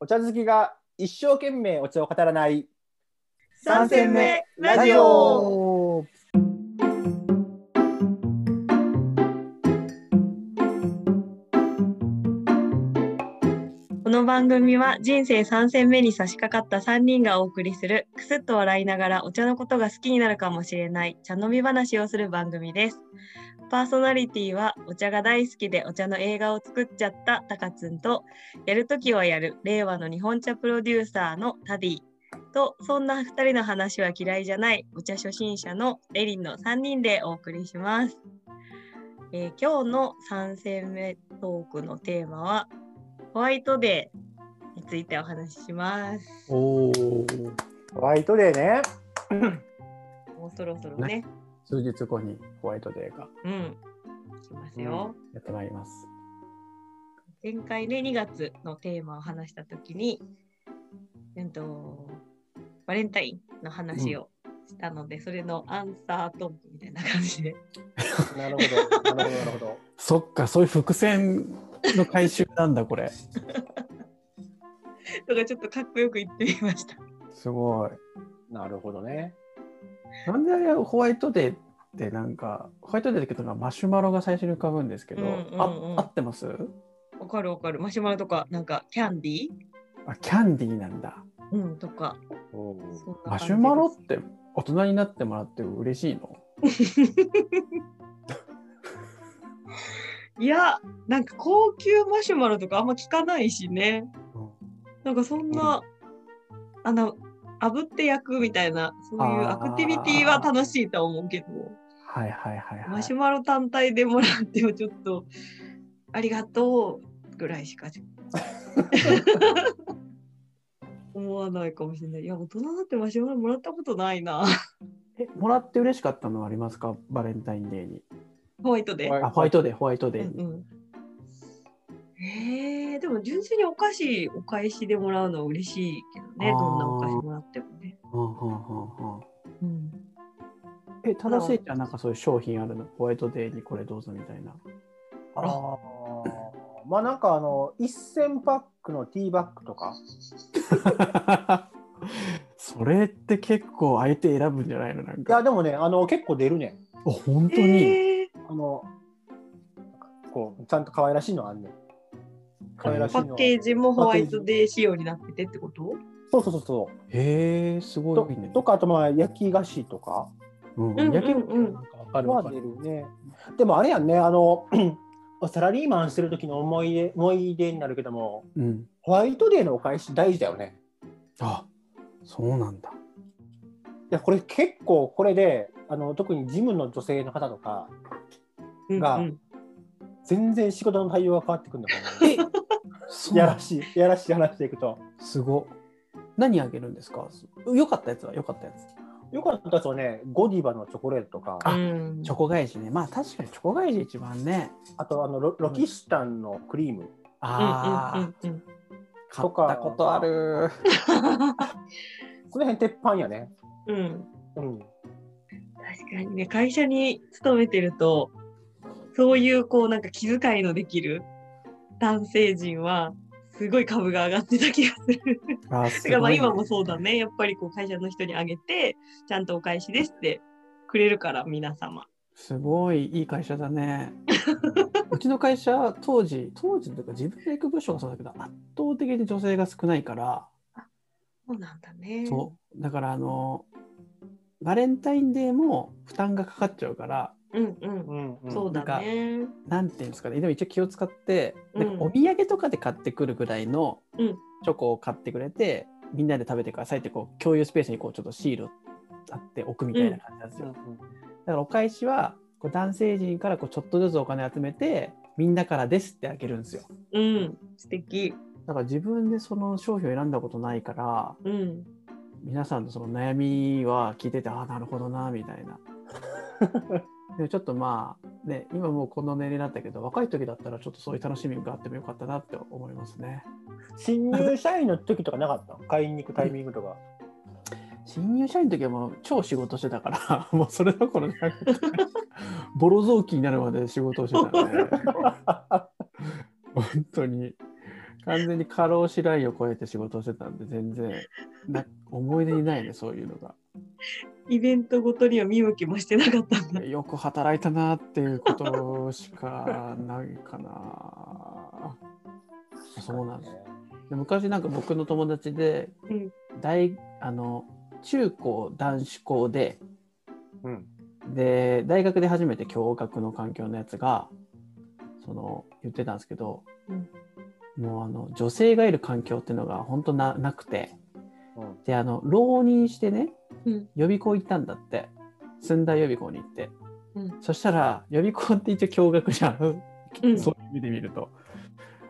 お茶好きが一生懸命お茶を語らない三戦目ラジオこの番組は人生3戦目に差し掛かった3人がお送りするくすっと笑いながらお茶のことが好きになるかもしれない茶飲み話をする番組です。パーソナリティはお茶が大好きでお茶の映画を作っちゃったたかつんとやるときはやる令和の日本茶プロデューサーのタディとそんな2人の話は嫌いじゃないお茶初心者のエリンの3人でお送りします。えー今日の3戦目トークのテーマはホワイトデーについてお話しします。おお。ホワイトデーねもうそろそろね、数日後にホワイトデーがうん、来ますよ。やってまいります。前回ね2月のテーマを話した時に、えっと、バレンタインの話をしたので、それのアンサートークみたいな感じでなるほどなるほどなるほど そっか、そういう伏線の回収なんだ、これ。とかちょっとかっこよく言ってみました。すごい。なるほどねなんであれホワイトデーってなんか、ホワイトデーだけどマシュマロが最初に浮かぶんですけど、うんうんうんあ合ってます？わかるわかる。マシュマロとか、なんかキャンディー？あ、キャンディーなんだ。うん、とか。マシュマロって大人になってもらって嬉しいの？いや、なんか高級マシュマロとかあんま聞かないしね。なんかそんな、あの、炙って焼くみたいな、そういうアクティビティは楽しいとは思うけど、はいはいはいはい。マシュマロ単体でもらってもちょっと、ありがとうぐらいしか思わないかもしれない。いや、大人になってマシュマロもらったことないな。えもらって嬉しかったのはありますか？バレンタインデーに。ホワイトで。はいあ、ホワイトデー、ホワイトデーに。うんうんえー、でも純粋にお菓子お返しでもらうのは嬉しいけどね。あー。どんなお菓子もらってもね。うんうんうんうん。うん、え、正しいじゃん、なんかそういう商品あるの？ホワイトデーにこれどうぞみたいな。あー。まあなんかあの1000パックのティーバッグとか。それって結構相手選ぶんじゃないの？なんいやか。でもねあの結構出るね。あ、本当に？えあのこうちゃんと可愛らしいのあんねんパしいのッケージもホワイトデー仕様になっててってこと？そうそうそうそへえ、すごいね。とかあとまあ焼き菓子とかうんうんうんうん焼き肉なんかわかるわはかる。出るねでもあれやんねあの サラリーマンしてる時の思い出思い出になるけどもうん。ホワイトデーのお返し大事だよねあ、そうなんだ。いやこれ結構これであの特に事務の女性の方とかがうんうん全然仕事の対応が変わってくるんだと思うそうやらしい。やらしい話していくと。すご。何あげるんですか？よかったやつはよかったやつ。よかったやつはねゴディバのチョコレートとか。チョコ返しね。まあ確かにチョコ返し一番ね。あとあのロロキシタンのクリーム。ああ、うんうんうんうん。買ったことある。この辺鉄板やね。うん。うん。確かにね会社に勤めてるとそういうこうなんか気遣いのできる男性陣はすごい株が上がってた気がする。あーだからまあすごいね今もそうだね。やっぱりこう会社の人にあげて、ちゃんとお返しですってくれるから、皆様。すごいいい会社だね。うちの会社当時当時というか自分で行く部署がそうだけど圧倒的に女性が少ないから、そうなんだね。そうだからあのバレンタインデーも負担がかかっちゃうからうんうん。うんうんそうだね。なんていうんですかねでも一応気を使ってなんうんかお土産とかで買ってくるぐらいのうんチョコを買ってくれて、みんなで食べてくださいってこう共有スペースにこうちょっとシールを貼っておくみたいな感じなんですよ。うんだからお返しはこう男性陣からこうちょっとずつお金集めてみんなからですってあげるんですよ。うん。素敵。だから自分でその商品を選んだことないからうん。皆さんのその悩みは聞いててああなるほどなみたいな。でもちょっとまあね今もうこの年齢になったけど若い時だったらちょっとそういう楽しみがあってもよかったなって思いますね。新入社員の時とかなかった買いに行くタイミングとか新入社員の時はもう超仕事してたから もうそれどころじゃなくてボロ雑巾になるまで仕事をしてたんで本当に完全に過労死ラインを超えて仕事をしてたんで、全然な思い出にないね、そういうのが。イベントごとには見向きもしてなかったんだ。よく働いたなっていうことしかないかな。そうなんです。で昔なんか僕の友達で、うん大あの中高男子校でうん。で大学で初めて共学の環境のやつがその言ってたんですけど、うんもうあの女性がいる環境っていうのが本当ななくてうん。であの浪人してねうん予備校行ったんだって。駿台予備校に行って、うん。そしたら予備校って一応共学じゃん、うん。そういう意味で見ると。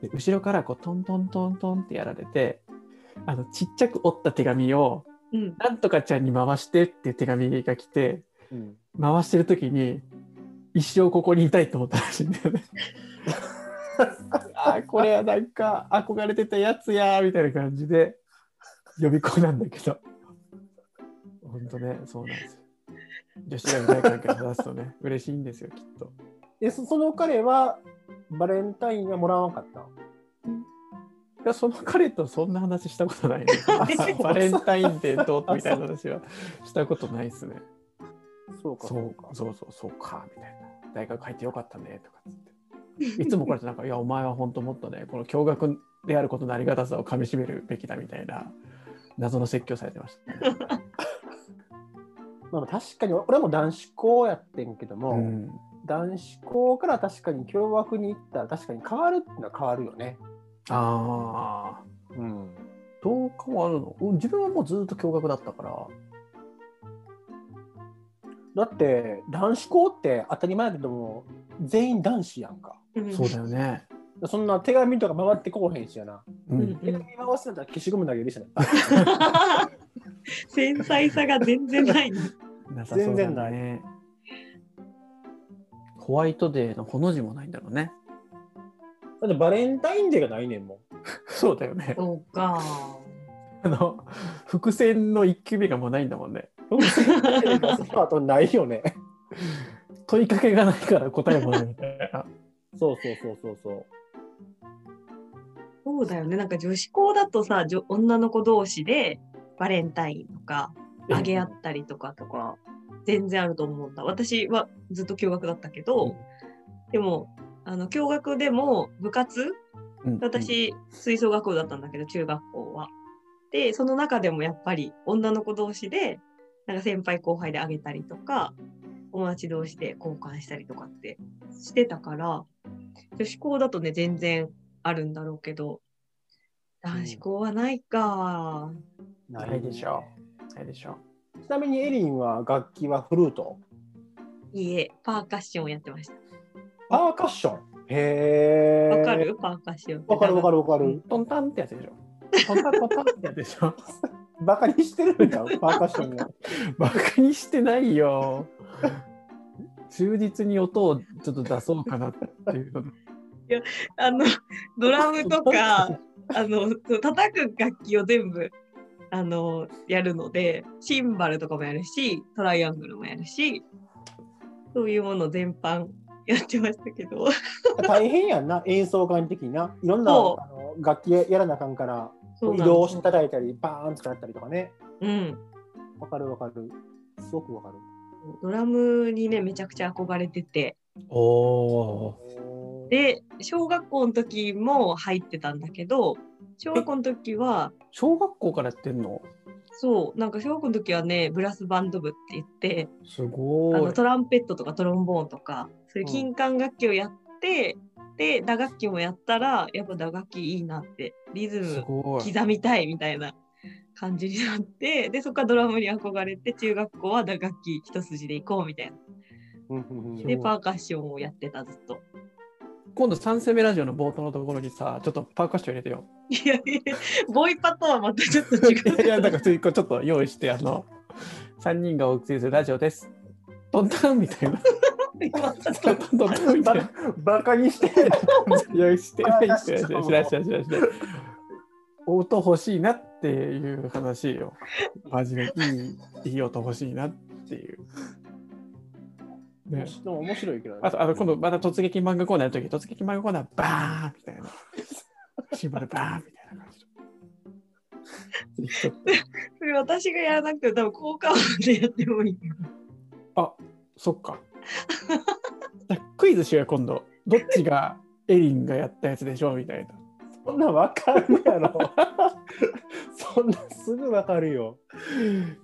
で後ろからこうトントントントンってやられてあのちっちゃく折った手紙をうん。なんとかちゃんに回してっていう手紙が来てうん。回してる時に一生ここにいたいと思ったらしいんだよね。あーこれはなんか憧れてたやつやーみたいな感じで予備校なんだけど本当ねそうなんですよ。女子が大関係を出すとね嬉しいんですよきっと。で、そその彼はバレンタインはもらわんかった。いやその彼とそんな話したことないね バレンタインデーどうみたいな話はしたことないですね。そうか、そそううか。そうそうそうかみたいな大学入ってよかったねとかっつっていつもこれってなんかいやお前は本当もっとねこの共学であることのありがたさをかみしめるべきだみたいな謎の説教されてました、ねまあ、確かに俺も男子校やってんけども、うん、男子校から確かに共学に行ったら確かに変わるっていうのは変わるよね。ああうん。どう変わるの？うん自分はもうずっと共学だったからだって男子校って当たり前だけども全員男子やんか。うんそうだよね、そんな手紙とか回ってこうへんしやな。うんうん手紙回すんだったら消しゴム投げるしな。繊細さが全然ないの。なさそうだねないホワイトデーのほの字もないんだろうねだってバレンタインデーがないねんもん。そうだよねそうか。あの伏線の1球目がもうないんだもんねその後ないよね。問いかけがないから答えもないみたいなそうそうそうそうそう。そうだよね。なんか女子校だとさ、じょ女の子同士でバレンタインとか、あげ合ったりとかとか、全然あると思うんだ。私はずっと共学だったけど、でも、あの共学でも部活うん私、吹奏楽部だったんだけど、中学校は。で、その中でもやっぱり女の子同士で、なんか先輩後輩であげたりとか、友達同士で交換したりとかってしてたから、女子校だとね、全然あるんだろうけど、男子校はないか。なないでしょないでしょちなみにエリンは楽器はフルート？いいえ、パーカッションをやってました。パーカッション？へえ。わかる？パーカッション。わかるわかるわかうんる。トンタンってやつでしょトンタントンタンってやつでしょ バカにしてるんだよ、パーカッションが。バカにしてないよ忠実に音をちょっと出そうかなっていうのあの、ドラムとか、あの、叩く楽器を全部、あの、やるので、シンバルとかもやるし、トライアングルもやるし、そういうもの全般やってましたけど、大変やんな、演奏家的にな。いろんな楽器やらなあかんから、移動して叩いたり、バーンとやったりとかね。うん。わかるわかる。すごくわかる。ドラムにね、めちゃくちゃ憧れてて、おおで、小学校の時も入ってたんだけど、小学校の時は、小学校からやってんの？そう、なんか小学校の時はね、ブラスバンド部って言って、すごい。あのトランペットとかトロンボーンとかそういう金管楽器をやって、で打楽器もやったらやっぱ打楽器いいなってリズすム刻みたいみたいな感じになってでそこからドラムに憧れて中学校は打楽器一筋で行こうみたいな。でパーカッションをやってたずっと。今度3戦目ラジオの冒頭のところにさちょっとパーカッション入れてよいやいやボイパとはまたちょっと違う。いやいやだからちょっと用意してあの3人がお送りするラジオですトンタンみたい？な今トンタントンタンみたい？なバカにしてる。いや、して ないしてないしてないしてないしてないしてないしてない音欲しいなっていう話よ。マジでいいいい音欲しいなっていう。ね、でも面白いけどね。あと、あの今度また突撃漫画コーナーの時、突撃漫画コーナーバーンみたいな。シンバルバーンみたいな感じで。それ私がやらなくても多分効果音でやってもいい。あそっか。クイズしようよ、今度。どっちがエリンがやったやつでしょうみたいな。そんなんわかるやろ。そんなんすぐわかるよ。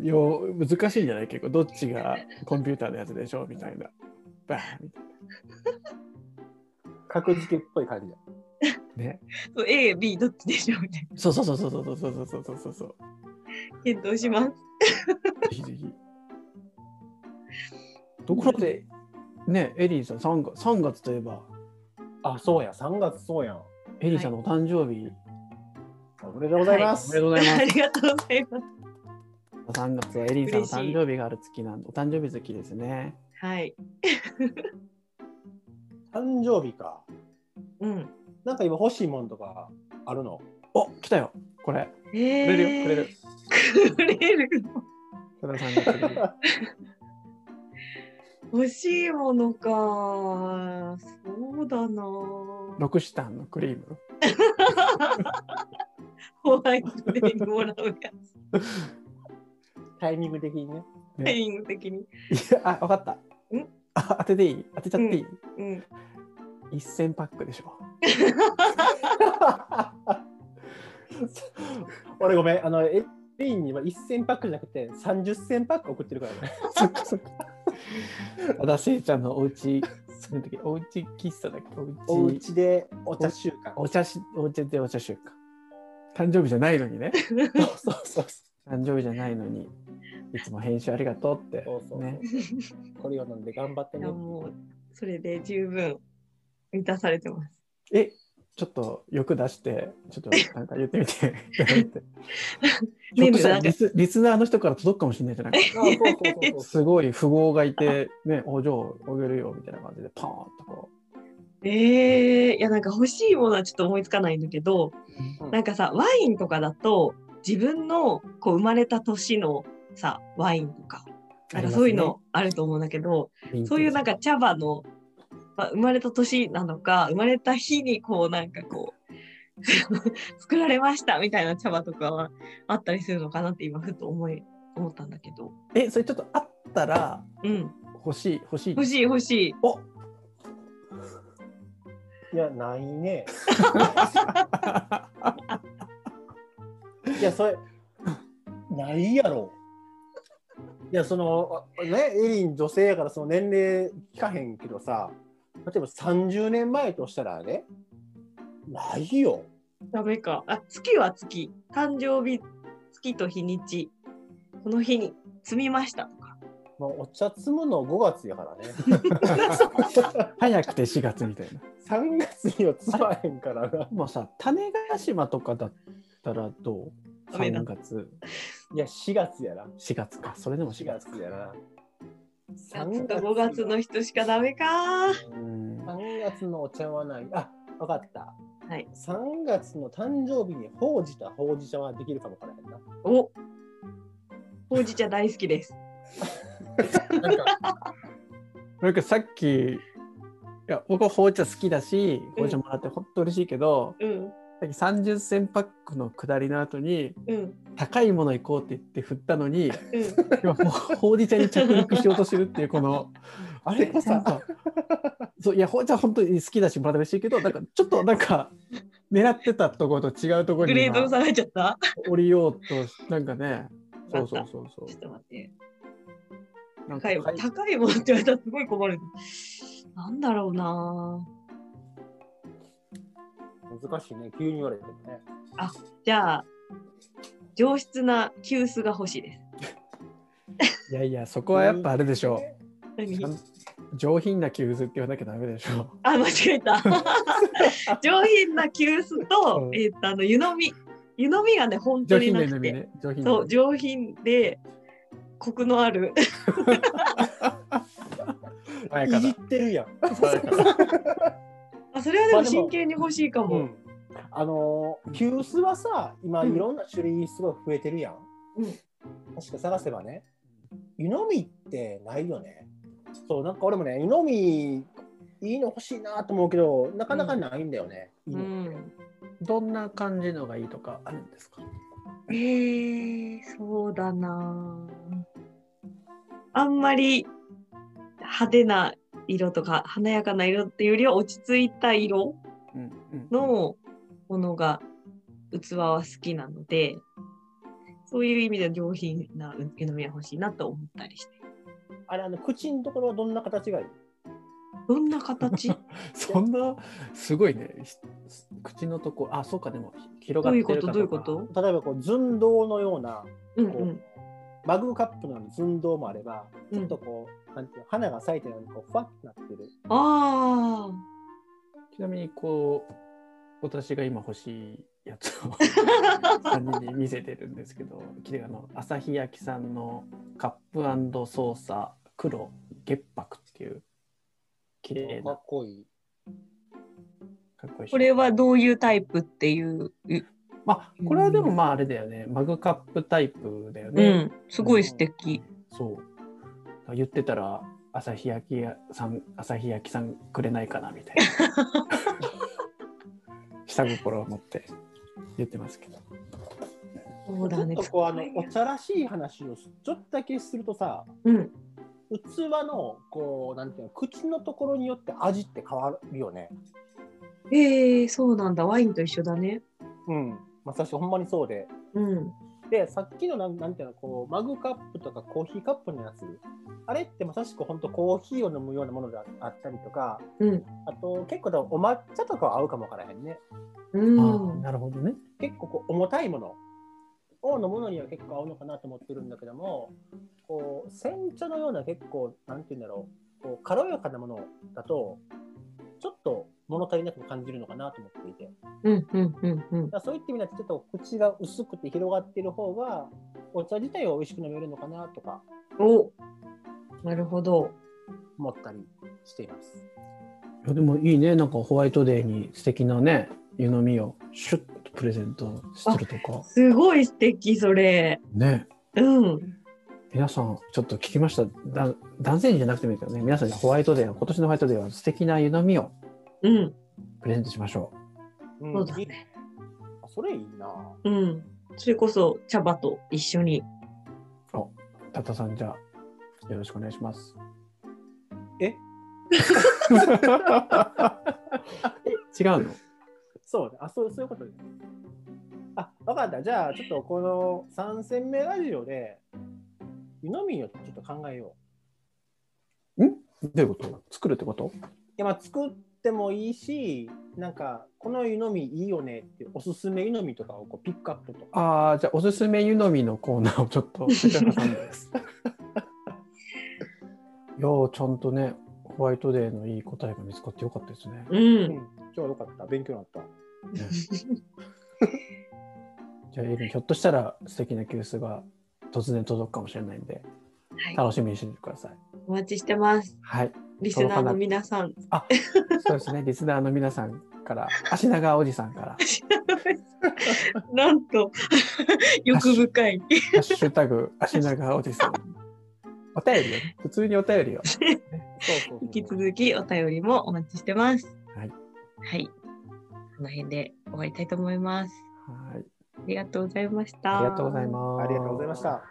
よ難しいんじゃない？結構。どっちがコンピューターのやつでしょ？うみたいな。バーンみたい格付けっぽい感じだ。な。ね。そう A、B どっちでしょうみたいな。そうそうそうそうそうそうそうそうそうそう。検討します。ぜひぜひ。ところで、ね、エリンさん3月、3月といえば、あ、そうや、3月そうやん。エリンさんのお誕生日、おめでとうございます。おめでとうございますあ。りがとうございます。3月はエリンさんの嬉しい誕生日がある月なんで、お誕生日月ですね。はい。誕生日か。うん。なんか今欲しいもんとかあるの？お来たよ、これ。えくれるよ、くれる。くれる。福田さんがくれる。欲しいものか。そうだな。ロクシタンのクリーム？ホワイトデーにもらうやタイミング的にね。つ。タイミング的に。いや、あ、わかった。ん？あ当てていい？当てちゃっていい、うん。?1000 パックでしょ。俺ごめん、あの、エリンには1000パックじゃなくて30銭パック送ってるからね。そっかそっか。ただ、せいちゃんのおうち、なんだっけおうち喫茶だっけ？おうちお家でお茶習慣。お茶し、お茶でお茶しようか。誕生日じゃないのにね。そうそうそう誕生日じゃないのに、いつも編集ありがとうって。そうそうね。これを飲んで頑張ってね。もう、それで十分満たされてます。え、ちょっと欲出して、ちょっとなんか言ってみて リスリスナーの人から届くかもしれないじゃないあそうそうそうそう すごい富豪がいて、ね、お嬢あげるよみたいな感じで、パーンとこええいやなんか欲しいものはちょっと思いつかないんだけど、うんなんかさワインとかだと自分のこう生まれた年のさワインとかう。なんかそういうのあると思うんだけど、そういうなんか、か茶葉の、まあ、生まれた年なのか生まれた日にこうなんかこう 作られましたみたいな茶葉とかはあったりするのかなって今ふと思い思ったんだけど、え、それちょっとあったらうん、欲しい、欲しい。欲しい欲しい。おいや、ないね。いや、それ、ないやろ。いや、その、ね、エリン女性やからその年齢聞かへんけどさ、例えば30年前としたらね、ないよ。ダメか。あ、月は月。誕生日、月と日にち。この日に積みましたとか。もうお茶摘むの5月やからね。早くて4月みたいな。3月には摘まへんからな。もうさ、種子島とかだったらどう？ダメだ ?3 月、いや、4月やな。4月か。それでも4 4月。月やな。夏と5月の人しかダメか。うん3月のお茶はない。あ、わかった。はい。3月の誕生日にほうじたほうじ茶はできるかもわからへんな。おほうじ茶大好きです。なんか、なんかさっき、いや僕は紅茶好きだし、うん紅茶もらってほんと嬉しいけど、うん。さっき30銭パックの下りの後に、うん。高いもの行こうって言って振ったのに、うん。今ほほうじ茶に着陸しようとしてるっていうこの、あれさなんかそういや、ほうじ茶本当に好きだし、もらって嬉しいけど、なんかちょっとなんか、狙ってたところと違うところグに今レード下がっちゃった？降りようと、なんかね、そうそうそうそうちょっと待って。なんか高いもの、高いものって言われたらすごい困る。なんだろうな。難しいね。急に言われてもね。じゃあ、上質な急須が欲しいです。いやいや、そこはやっぱあれでしょ何？う。上品な急須って言わなきゃダメでしょあ、間違えた。上品な急須とう、んえっと、あの、湯飲み。湯飲みがね、本う。当になくて。飲みね。上品なそう、上品で、コクのある。いじってるやん。あ、それはでも真剣に欲しいかも。うん。あのー、急須はさ、今うんいろんな種類すごい増えてるやん。うん確か探せばね。湯飲みってないよね。そう、なんか俺もね、湯飲みいいの欲しいなと思うけど、なかなかないんだよね。いいうのん。どんな感じのがいいとかあるんですか？えー、そうだなあんまり派手な色とか華やかな色っていうよりは落ち着いた色のものが器は好きなのでそういう意味で上品な湯飲みは欲しいなと思ったりして。あれ、あの、口のところはどんな形がいい？どんな形？そんなすごいね。ひ口のとこあそうかでも広がってるか。どういうこと？どういうこと？例えばこう寸胴のようなこう、うんうんマグカップの寸胴もあれば、うんちょっとこう、なんていうの花が咲いたようにこうふわっとなってる。あちなみにこう私が今欲しいやつを 3人に見せてるんですけどきれいあの朝日焼さんのカップソーサ黒月白っていう綺麗なかっこいい。かっこいいあこれはどういうタイプっていう、うまあこれはでもまああれだよねマグカップタイプだようね、ん、すごい素敵。そう言ってたら朝日焼きさん朝日焼きさんくれないかなみたいな 下心を持って言ってますけどそうだね。ちょっとこうあのお茶らしい話をちょっとだけするとさ、うん、器のこうなんていうの口のところによって味って変わるよね。えー、そうなんだ。ワインと一緒だね。うん。まさしくほんまにそうで。うん。で、さっきのなんなんていうのこうマグカップとかコーヒーカップのやつ、あれってまさしく本当コーヒーを飲むようなものであったりとか、うん。あと結構お抹茶とかは合うかもわからへんね。うん。なるほどね結構こう重たいものを飲むのには結構合うのかなと思ってるんだけども、こう煎茶のような結構なんていうんだろう、こう軽やかなものだとちょっと物足りなく感じるのかなと思っていて、うん。うん。うん。うん。らそういった意味ではちょっと口が薄くて広がっている方がお茶自体は美味しく飲めるのかなとかおなるほど。思ったりしています。いやでもいいねなんかホワイトデーに素敵なね湯飲みをシュッとプレゼントしてるとかすごい素敵、それ。ねうん。皆さんちょっと聞きましただ男性陣じゃなくてもいいけどね皆さんにホワイトデー今年のホワイトデーは素敵な湯飲みをうん。プレゼントしましょうんそうだねそれいいな。うん。それこそ茶葉と一緒に。うタタさんじゃあよろしくお願いしますえ？え違うの？そうねあそうそういうことね。あ、わかった。じゃあ、ちょっとこの3戦目ラジオで、湯飲みをちょっと考えよう。どういうこと？作るってこと？いや、まあ、作ってもいいし、なんか、この湯飲みいいよねっていうおすすめ湯飲みとかをこうピックアップとか。ああじゃあおすすめ湯飲みのコーナーをちょっと 挟んでです。いやーちゃんとねホワイトデーのいい答えが見つかってよかったですね。う。うんん、今日はよかった。勉強になった。じゃあエリンひょっとしたら素敵な急須が突然届くかもしれないんではい。楽しみにしててください。お待ちしてます。はい。リスナーの皆さん。あそうですねリスナーの皆さんから 足長おじさんからなんと、欲深い。ハッシュタグ足長おじさんお便りよね普通にお便りを。そうそうそう引き続きお便りもお待ちしてます。はい。はい。この辺で終わりたいと思います。はいありがとうございました。ありがとうございます。ありがとうございました。